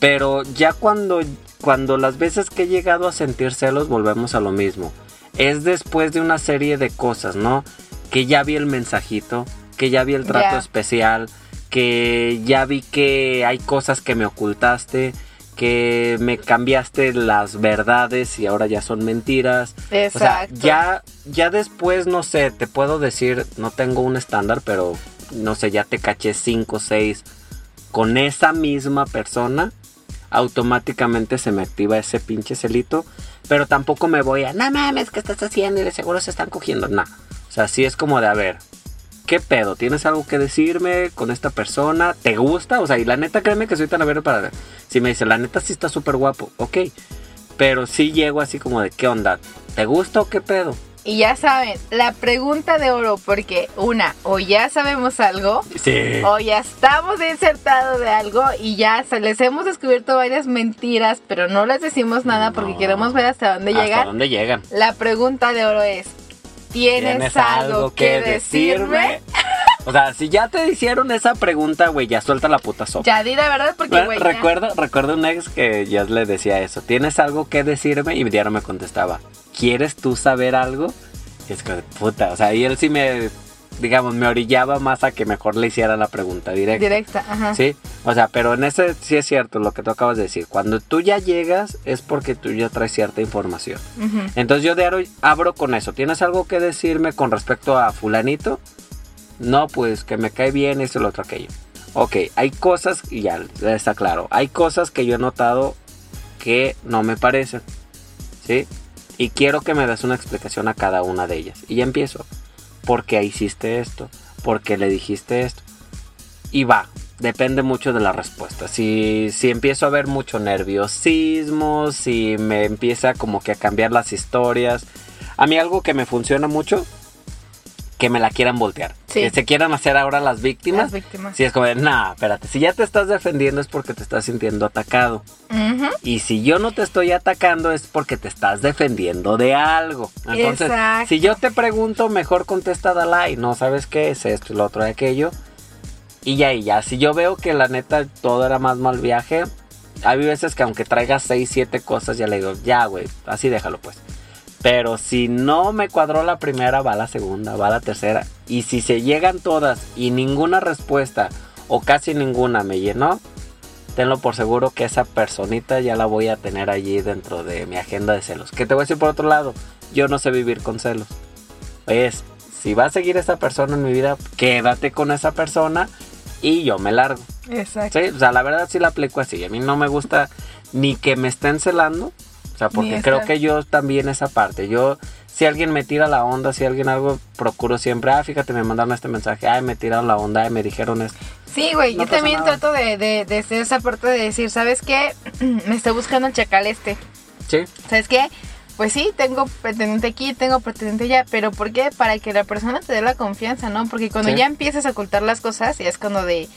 Pero ya cuando, cuando las veces que he llegado a sentir celos, volvemos a lo mismo. Es después de una serie de cosas, ¿no? Que ya vi el mensajito, que ya vi el trato Ya. especial, que ya vi que hay cosas que me ocultaste, que me cambiaste las verdades y ahora ya son mentiras. O sea, Exacto. ya, ya después, no sé, te puedo decir, no tengo un estándar, pero no sé, ya te caché 5 o 6 con esa misma persona, automáticamente se me activa ese pinche celito, pero tampoco me voy a, no mames, ¿qué estás haciendo? Y de seguro se están cogiendo, no. O sea, sí es como de, a ver, ¿qué pedo? ¿Tienes algo que decirme con esta persona? ¿Te gusta? O sea, y la neta, créeme que soy tan abierto para... Si me dice, la neta sí está súper guapo, ok. Pero sí llego así como de, ¿qué onda? ¿Te gusta o qué pedo? Y ya saben, la pregunta de oro, porque una, o ya sabemos algo, Sí. o ya estamos insertados de algo y ya se les hemos descubierto varias mentiras, pero no les decimos nada porque queremos ver hasta dónde ¿Hasta llegan. dónde llegan? La pregunta de oro es, ¿tienes, algo que decirme? O sea, si ya te hicieron esa pregunta, güey, ya suelta la puta sopa. Ya di la verdad porque, güey. recuerdo, recuerdo un ex que ya le decía eso. ¿Tienes algo que decirme? Y diario me contestaba, ¿quieres tú saber algo? Y es que, puta, o sea, y él sí me, digamos, me orillaba más a que mejor le hiciera la pregunta directa. Directa, ajá. Sí, o sea, pero en ese sí es cierto lo que tú acabas de decir. Cuando tú ya llegas es porque tú ya traes cierta información. Ujú. Entonces yo diario abro con eso. ¿Tienes algo que decirme con respecto a fulanito? No, pues que me cae bien esto, lo otro, aquello. Ok, hay cosas, y ya está claro, hay cosas que yo he notado que no me parecen. ¿Sí? Y quiero que me des una explicación a cada una de ellas. Y ya empiezo. ¿Por qué hiciste esto? ¿Por qué le dijiste esto? Y va, depende mucho de la respuesta. Si, si empiezo a ver mucho nerviosismo, si me empieza como que a cambiar las historias. A mí algo que me funciona mucho, que me la quieran voltear. Sí. Que se quieran hacer ahora las víctimas. Las víctimas. Si es como nah, espérate, si ya te estás defendiendo es porque te estás sintiendo atacado. Y si yo no te estoy atacando es porque te estás defendiendo de algo. Entonces, Exacto. si yo te pregunto, mejor contesta Dalai. No sabes qué es esto y lo otro de aquello. Y ya, y ya. Si yo veo que la neta todo era más mal viaje, hay veces que aunque traiga 6, 7 cosas, ya le digo, ya, güey, así déjalo pues. Pero si no me cuadró la primera, va la segunda, va la tercera. Y si se llegan todas y ninguna respuesta o casi ninguna me llenó, tenlo por seguro que esa personita ya la voy a tener allí dentro de mi agenda de celos. Que te voy a decir por otro lado, yo no sé vivir con celos. Es, si va a seguir esa persona en mi vida, quédate con esa persona y yo me largo. Exacto. Sí, o sea, la verdad sí la aplico así. A mí no me gusta ni que me estén celando. O sea, porque creo que yo también esa parte. Yo, si alguien me tira la onda, si alguien algo, procuro siempre, ah, fíjate, me mandaron este mensaje, ay, me tiraron la onda, ay, me dijeron esto. Sí, güey, No yo también nada. trato de, de, de hacer esa parte de decir, ¿sabes qué? Me está buscando el chacal este. Sí, ¿Sabes qué? Pues sí, tengo pretendiente aquí, tengo pretendiente allá, pero ¿por qué? Para que la persona te dé la confianza, ¿no? Porque cuando Sí. ya empiezas a ocultar las cosas, ya es cuando de,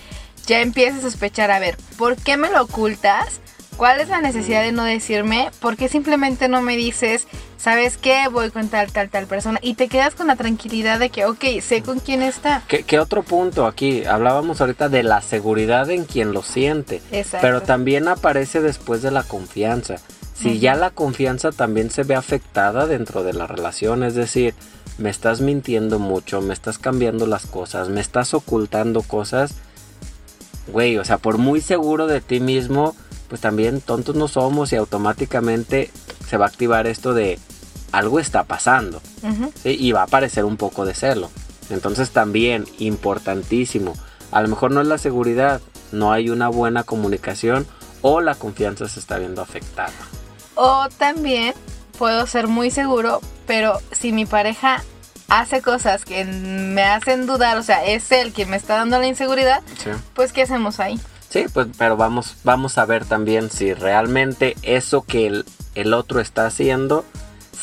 ya empiezas a sospechar, a ver, ¿por qué me lo ocultas? ¿Cuál es la necesidad de no decirme? ¿Por qué simplemente no me dices, ¿sabes qué? Voy con tal, tal, tal persona. Y te quedas con la tranquilidad de que, ok, sé con quién está. ¿Qué, qué otro punto aquí? Hablábamos ahorita de la seguridad en quien lo siente. Exacto. Pero también aparece después de la confianza. Si ya la confianza también se ve afectada dentro de la relación, es decir, me estás mintiendo mucho, me estás cambiando las cosas, me estás ocultando cosas, güey, o sea, por muy seguro de ti mismo, pues también tontos no somos y automáticamente se va a activar esto de algo está pasando. Ujú. ¿sí? Y va a aparecer un poco de celo. Entonces también, importantísimo, a lo mejor no es la seguridad, no hay una buena comunicación o la confianza se está viendo afectada. O también puedo ser muy seguro, pero si mi pareja hace cosas que me hacen dudar, o sea, es él quien me está dando la inseguridad, Sí. pues ¿qué hacemos ahí? Sí, pues, pero vamos, vamos a ver también si realmente eso que el, el otro está haciendo,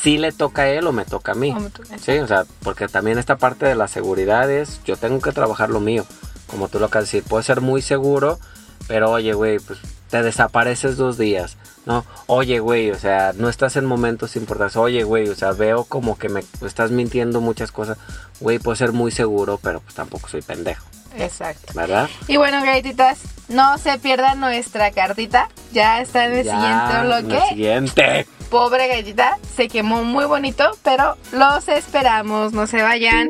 si le toca a él o me toca a mí. O me toca- Sí, o sea, porque también esta parte de la seguridad es, yo tengo que trabajar lo mío. Como tú lo acabas de decir, puedo ser muy seguro, pero oye, güey, pues te desapareces dos días, ¿no? Oye, güey, o sea, no estás en momentos importantes. Oye, güey, o sea, veo como que me estás mintiendo muchas cosas. Güey, puedo ser muy seguro, pero pues tampoco soy pendejo, Exacto. ¿verdad? Y bueno, galletitas, no se pierdan nuestra cartita. Ya está en el Ya, siguiente en el bloque. siguiente. Pobre galletita, se quemó muy bonito, pero los esperamos, no se vayan.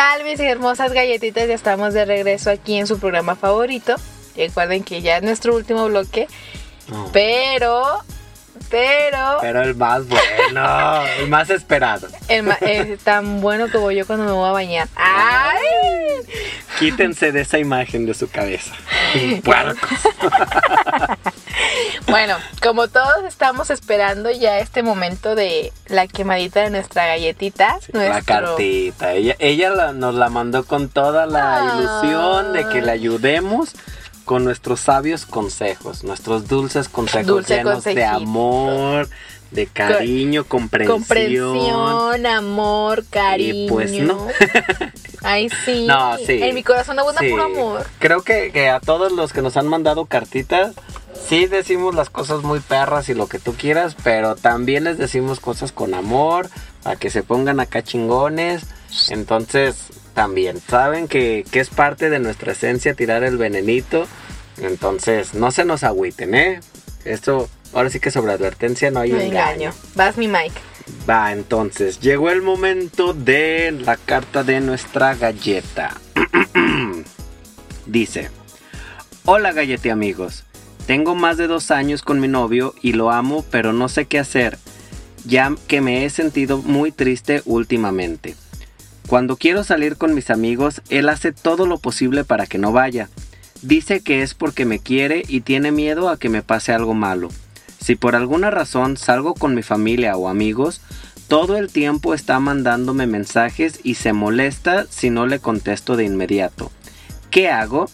Tal mis hermosas galletitas? Ya estamos de regreso aquí en su programa favorito. Recuerden que ya es nuestro último bloque, pero pero Pero el más bueno, el más esperado. el ma- es tan bueno como yo cuando me voy a bañar. ¡Ay! Quítense de esa imagen de su cabeza. Puercos. Bueno, como todos estamos esperando ya este momento de la quemadita de nuestra galletita, La nuestro- cartita. Ella, ella la- nos la mandó con toda la Ay. ilusión de que le ayudemos con nuestros sabios consejos, nuestros dulces consejos Dulce llenos de amor, de cariño, comprensión. comprensión, amor, cariño. pues no. Ay, sí. No, sí. En mi corazón abunda Sí. puro amor. Creo que, que a todos los que nos han mandado cartitas, sí decimos las cosas muy perras y lo que tú quieras, pero también les decimos cosas con amor, a que se pongan acá chingones. Entonces, también, saben que, que es parte de nuestra esencia tirar el venenito. Entonces, no se nos agüiten, ¿eh? Esto, ahora sí que sobre advertencia no hay No engaño. engaño. Vas mi Mike. Va, entonces, llegó el momento de la carta de nuestra galleta. Dice, hola gallete amigos, tengo más de dos años con mi novio y lo amo, pero no sé qué hacer, ya que me he sentido muy triste últimamente. Cuando quiero salir con mis amigos, él hace todo lo posible para que no vaya. Dice que es porque me quiere y tiene miedo a que me pase algo malo. Si por alguna razón salgo con mi familia o amigos, todo el tiempo está mandándome mensajes y se molesta si no le contesto de inmediato. ¿Qué hago?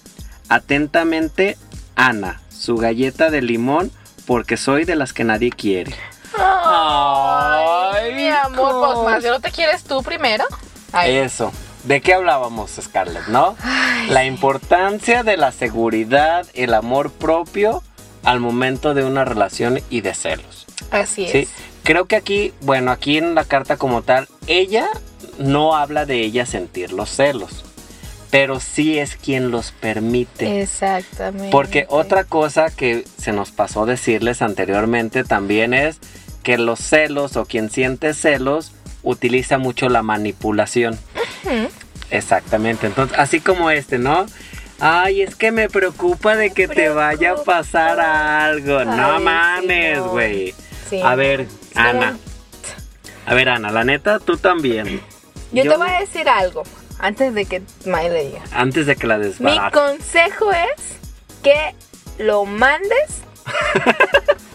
Atentamente, Ana, su galleta de limón, porque soy de las que nadie quiere. Ay, mi amor, pues más, ¿no te quieres tú primero? Ay, Eso. ¿De qué hablábamos, Scarlett, no? la importancia de la seguridad, el amor propio al momento de una relación y de celos. así es. Sí, creo que aquí, bueno, aquí en la carta como tal, ella no habla de ella sentir los celos, pero sí es quien los permite. Exactamente. Porque otra cosa que se nos pasó decirles anteriormente también es que los celos o quien siente celos utiliza mucho la manipulación. Exactamente, entonces así como este, ¿no? Ay, es que me preocupa de que te vaya a pasar algo. no Ay, mames, güey. Sí, a ver, Ana. A ver, Ana, la neta, tú también. Yo, Yo- te voy a decir algo antes de que May le diga. Antes de que la Mi desbarate. consejo es que lo mandes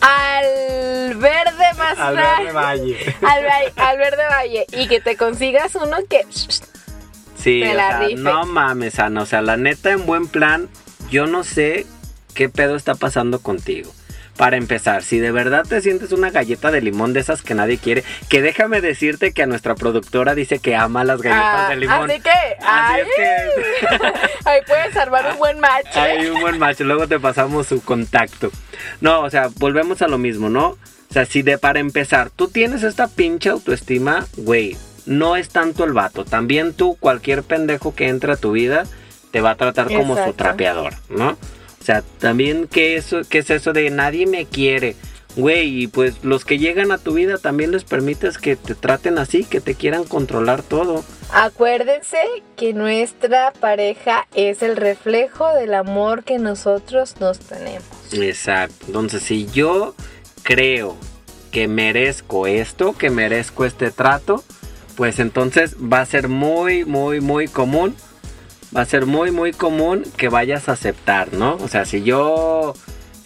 al verde más Al verde valle. al, verde valle y que te consigas uno que Sí, Te o la sea, no mames, Ana. O sea, la neta, en buen plan, yo no sé qué pedo está pasando contigo. Para empezar, si de verdad te sientes una galleta de limón de esas que nadie quiere, que déjame decirte que a nuestra productora dice que ama las galletas Ah, de limón. Así que, Así ay, es que ahí puedes armar un buen match. ¿eh? hay un buen macho, luego te pasamos su contacto. No, o sea, volvemos a lo mismo, ¿no? O sea, si de para empezar, tú tienes esta pinche autoestima, güey, no es tanto el vato, también tú, cualquier pendejo que entre a tu vida, te va a tratar como su trapeador, ¿no? O sea, también, ¿qué, eso, ¿qué es eso de nadie me quiere? Güey, y pues los que llegan a tu vida también les permites que te traten así, que te quieran controlar todo. Acuérdense que nuestra pareja es el reflejo del amor que nosotros nos tenemos. Exacto. Entonces, si yo creo que merezco esto, que merezco este trato, pues entonces va a ser muy, muy, muy común. Va a ser muy, muy común que vayas a aceptar, ¿no? O sea, si yo,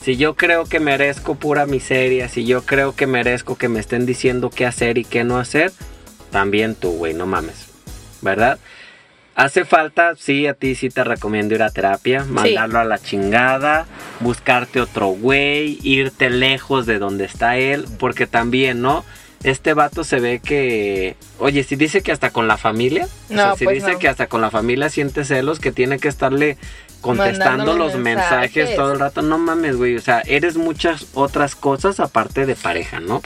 si yo creo que merezco pura miseria, si yo creo que merezco que me estén diciendo qué hacer y qué no hacer, también tú, güey, no mames, ¿verdad? Hace falta, sí, a ti sí te recomiendo ir a terapia, mandarlo a la chingada, buscarte otro güey, irte lejos de donde está él, porque también, ¿no? Este vato se ve que, oye, si dice que hasta con la familia, o sea, No, si pues dice no. que hasta con la familia siente celos, que tiene que estarle contestando Mandándole los mensajes. mensajes. todo el rato, no mames, güey, o sea, eres muchas otras cosas aparte de pareja, ¿no?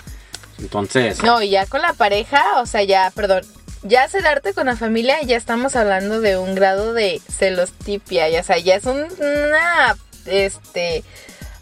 Entonces, No, y ya con la pareja, o sea, ya, perdón, ya celarte con la familia, ya estamos hablando de un grado de celostipia, ya, o sea, ya es un- una, este,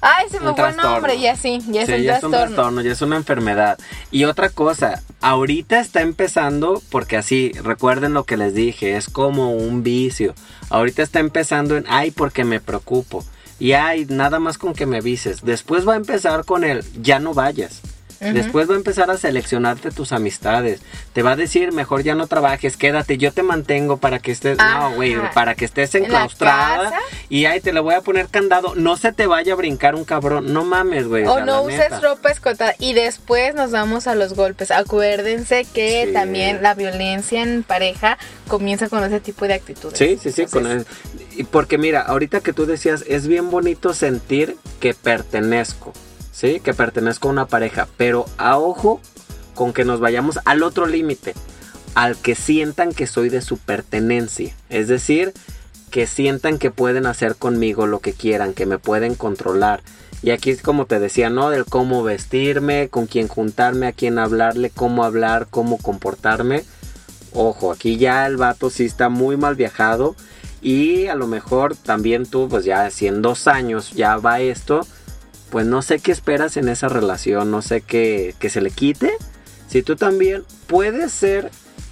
ay, se me Un fue el trastorno. nombre, ya sí, ya es Sí, un ya es un trastorno. trastorno, ya es una enfermedad. Y otra cosa, ahorita está empezando, porque así, recuerden lo que les dije, es como un vicio. Ahorita está empezando en, ay, porque me preocupo. Y ay, nada más con que me avises. Después va a empezar con el ya no vayas. Después va a empezar a seleccionarte tus amistades. Te va a decir, mejor ya no trabajes, quédate, yo te mantengo para que estés, Ajá. no, güey, para que estés ¿En la enclaustrada. Y ahí te le voy a poner candado. No se te vaya a brincar un cabrón. No mames, güey. O sea, no uses neta. ropa escotada y después nos vamos a los golpes. Acuérdense que Sí. también la violencia en pareja comienza con ese tipo de actitudes. Sí, sí, sí, con el- porque mira, ahorita que tú decías, es bien bonito sentir que pertenezco, Que pertenezco a una pareja, pero a ojo con que nos vayamos al otro límite, al que sientan que soy de su pertenencia, es decir, que sientan que pueden hacer conmigo lo que quieran, que me pueden controlar. Y aquí es como te decía, ¿no? Del cómo vestirme, con quién juntarme, a quién hablarle, cómo hablar, cómo comportarme. Ojo, aquí ya el vato sí está muy mal viajado. Y a lo mejor también tú, pues ya si en dos años ya va esto, pues no sé qué esperas en esa relación, no sé qué que se le quite. Si tú también puede ser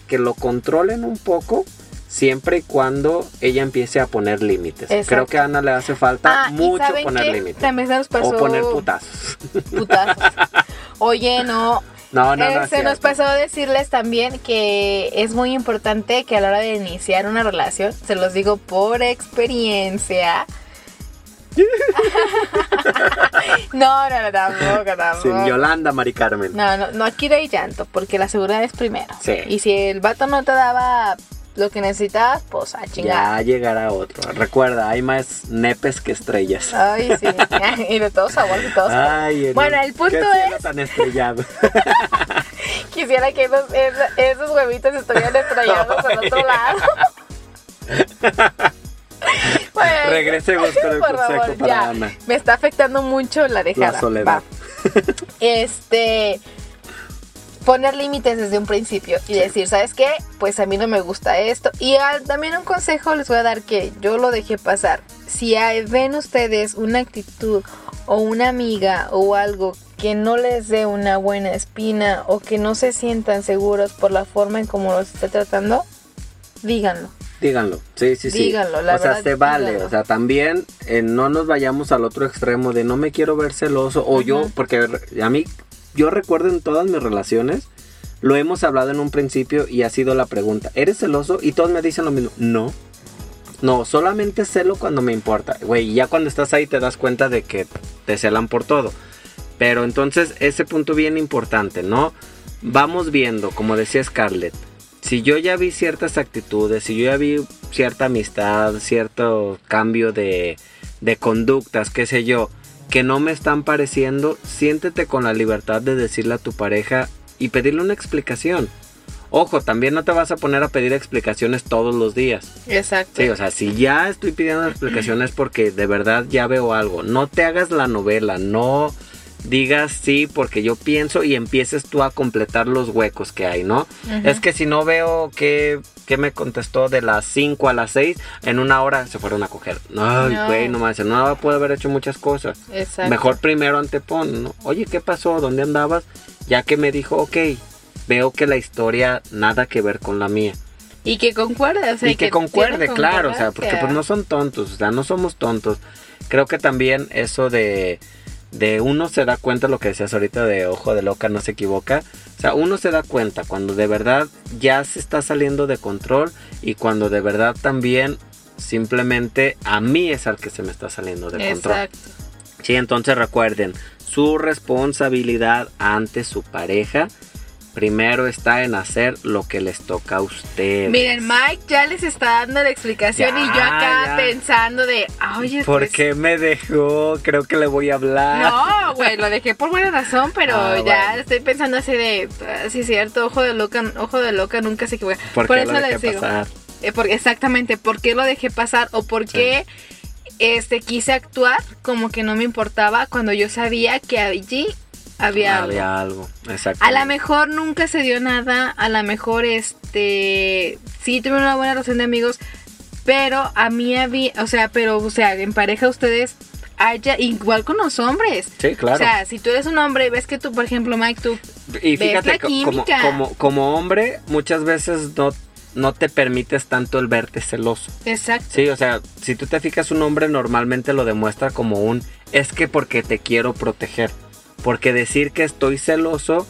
que lo controlen un poco, siempre y cuando ella empiece a poner límites. Exacto. Creo que a Ana le hace falta Ah, ¿y mucho poner límites. También se nos pasó O poner putazos. putazos. Oye, no. No, no, no. Eh, se nos pasó decirles también que es muy importante que a la hora de iniciar una relación, se los digo por experiencia. No, no, no, tampoco, tampoco. Sin Yolanda, Mari Carmen. No, no, no, aquí hay llanto, porque la seguridad es primero. Sí. Y si el vato no te daba lo que necesitabas, pues a Ya chingar. llegará otro. Recuerda, hay más nepes que estrellas. Ay, sí. y de todos sabores y todos. Ay, el- Bueno, el punto qué es- tan estrellado. Quisiera que esos huevitos estuvieran estrellados al otro lado. Bueno, Regresemos con el consejo favor, para ya. Ana. Me está afectando mucho la dejada. La soledad. Va. Este. Poner límites desde un principio y decir, ¿sabes qué? Pues a mí no me gusta esto. Y también un consejo les voy a dar que yo lo dejé pasar. Si hay- ven ustedes una actitud o una amiga o algo que no les dé una buena espina o que no se sientan seguros por la forma en cómo los esté tratando, díganlo. Díganlo, sí, sí, sí. Díganlo, la o sea, se vale. díganlo. O sea, también eh, no nos vayamos al otro extremo de no me quiero ver celoso. O yo, porque a mí, yo recuerdo en todas mis relaciones, lo hemos hablado en un principio y ha sido la pregunta: ¿eres celoso? Y todos me dicen lo mismo: no. No, solamente celo cuando me importa. Güey, ya cuando estás ahí te das cuenta de que te celan por todo. Pero entonces ese punto bien importante, ¿no? Vamos viendo, como decía Scarlett, si yo ya vi ciertas actitudes, si yo ya vi cierta amistad, cierto cambio de, de conductas, qué sé yo, que no me están pareciendo, siéntete con la libertad de decirle a tu pareja y pedirle una explicación. Ojo, también no te vas a poner a pedir explicaciones todos los días. Exacto. Sí, o sea, si ya estoy pidiendo explicaciones porque de verdad ya veo algo, no te hagas la novela, no digas sí porque yo pienso y empieces tú a completar los huecos que hay, ¿no? Es que si no veo que, que me contestó de las 5 a las 6, en una hora se fueron a coger. Ay, No. güey, no más, en una hora puede haber hecho muchas cosas. Exacto. Mejor primero antepon, ¿no? Oye, ¿qué pasó? ¿Dónde andabas? Ya que me dijo, ok, veo que la historia nada que ver con la mía Y que concuerde, o sea, y que, concuerde, tiene claro, o sea, porque pues no son tontos, o sea, no somos tontos. Creo que también eso de, de uno se da cuenta, lo que decías ahorita de ojo de loca no se equivoca, o sea, uno se da cuenta cuando de verdad ya se está saliendo de control y cuando de verdad también simplemente a mí es al que se me está saliendo de control. Exacto. Sí, entonces recuerden, su responsabilidad ante su pareja primero está en hacer lo que les toca a ustedes. Miren, Mike ya les está dando la explicación y yo acá ya. pensando de, oye, ¿Por pues, qué me dejó? Creo que le voy a hablar. No, güey, lo dejé por buena razón, pero Ah, ya bueno. estoy pensando así de, ah, sí, cierto, ojo de loca, ojo de loca nunca se equivoca. ¿Por, por qué eso lo les dejé digo. pasar? Eh, exactamente, ¿por qué lo dejé pasar o por qué este quise actuar como que no me importaba cuando yo sabía que allí había algo? Había algo, exacto. A lo mejor nunca se dio nada, a lo mejor este sí tuve una buena relación de amigos, pero a mí había, o sea, pero o sea, en pareja ustedes haya igual con los hombres. Sí, claro. O sea, si tú eres un hombre y ves que tú, por ejemplo, Mike, tú y ves fíjate, la co- como, como, como hombre, muchas veces no no te permites tanto el verte celoso. Exacto. Sí, o sea, si tú te fijas, un hombre normalmente lo demuestra como un es que porque te quiero proteger. Porque decir que estoy celoso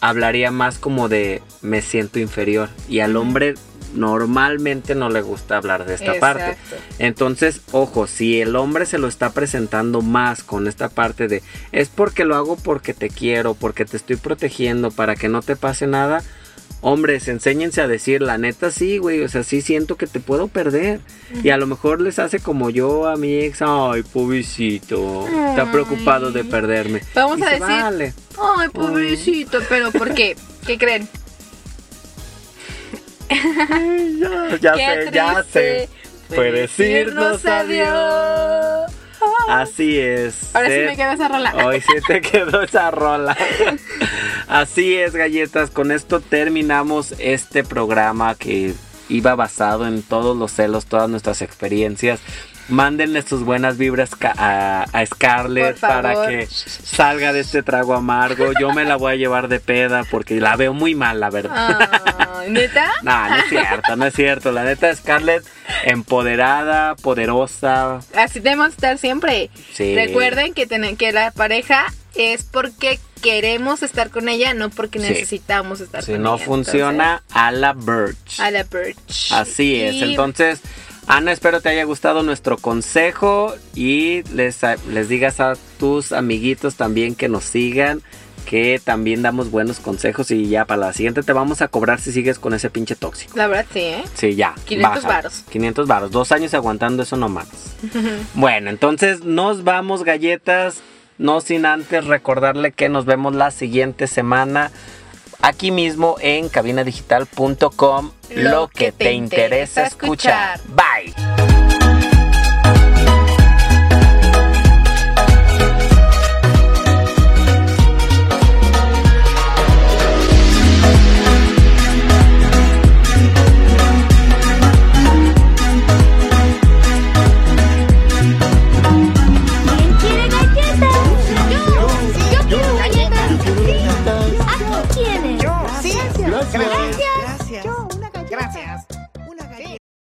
hablaría más como de me siento inferior. Y al hombre normalmente no le gusta hablar de esta parte. Entonces, ojo, si el hombre se lo está presentando más con esta parte de es porque lo hago porque te quiero, porque te estoy protegiendo, para que no te pase nada. Hombres, enséñense a decir, la neta sí, güey, o sea, sí siento que te puedo perder. Y a lo mejor les hace como yo a mi ex, ay, pobrecito, está preocupado de perderme. Vamos Y a decir, vale. Ay, pobrecito, pero ¿por qué? ¿Qué creen? Ya, ya sé, ya sé. Fue decirnos adiós. Así es. Ahora sí me queda esa rola. Hoy sí te quedó esa rola. Así es, galletas. Con esto terminamos este programa que iba basado en todos los celos, todas nuestras experiencias. Mándenle sus buenas vibras a, a Scarlett para que salga de este trago amargo. Yo me la voy a llevar de peda porque la veo muy mal, la verdad. ¿Neta? No, no es cierto, no es cierto. La neta, Scarlett, empoderada, poderosa. Así debemos estar siempre. Sí. Recuerden que, que la pareja es porque queremos estar con ella, no porque Sí. necesitamos estar Si con no ella. funciona, a la Birch. A la Birch. Así es. Entonces, Ana, espero te haya gustado nuestro consejo y les, les digas a tus amiguitos también que nos sigan, que también damos buenos consejos y ya para la siguiente te vamos a cobrar si sigues con ese pinche tóxico. La verdad, sí, ¿eh? Sí, ya. 500 bájale. varos. 500 varos. Dos años aguantando eso nomás. bueno, entonces nos vamos, galletas. No sin antes recordarle que nos vemos la siguiente semana aquí mismo en cabinadigital.com. Lo, que te interesa escuchar. Bye.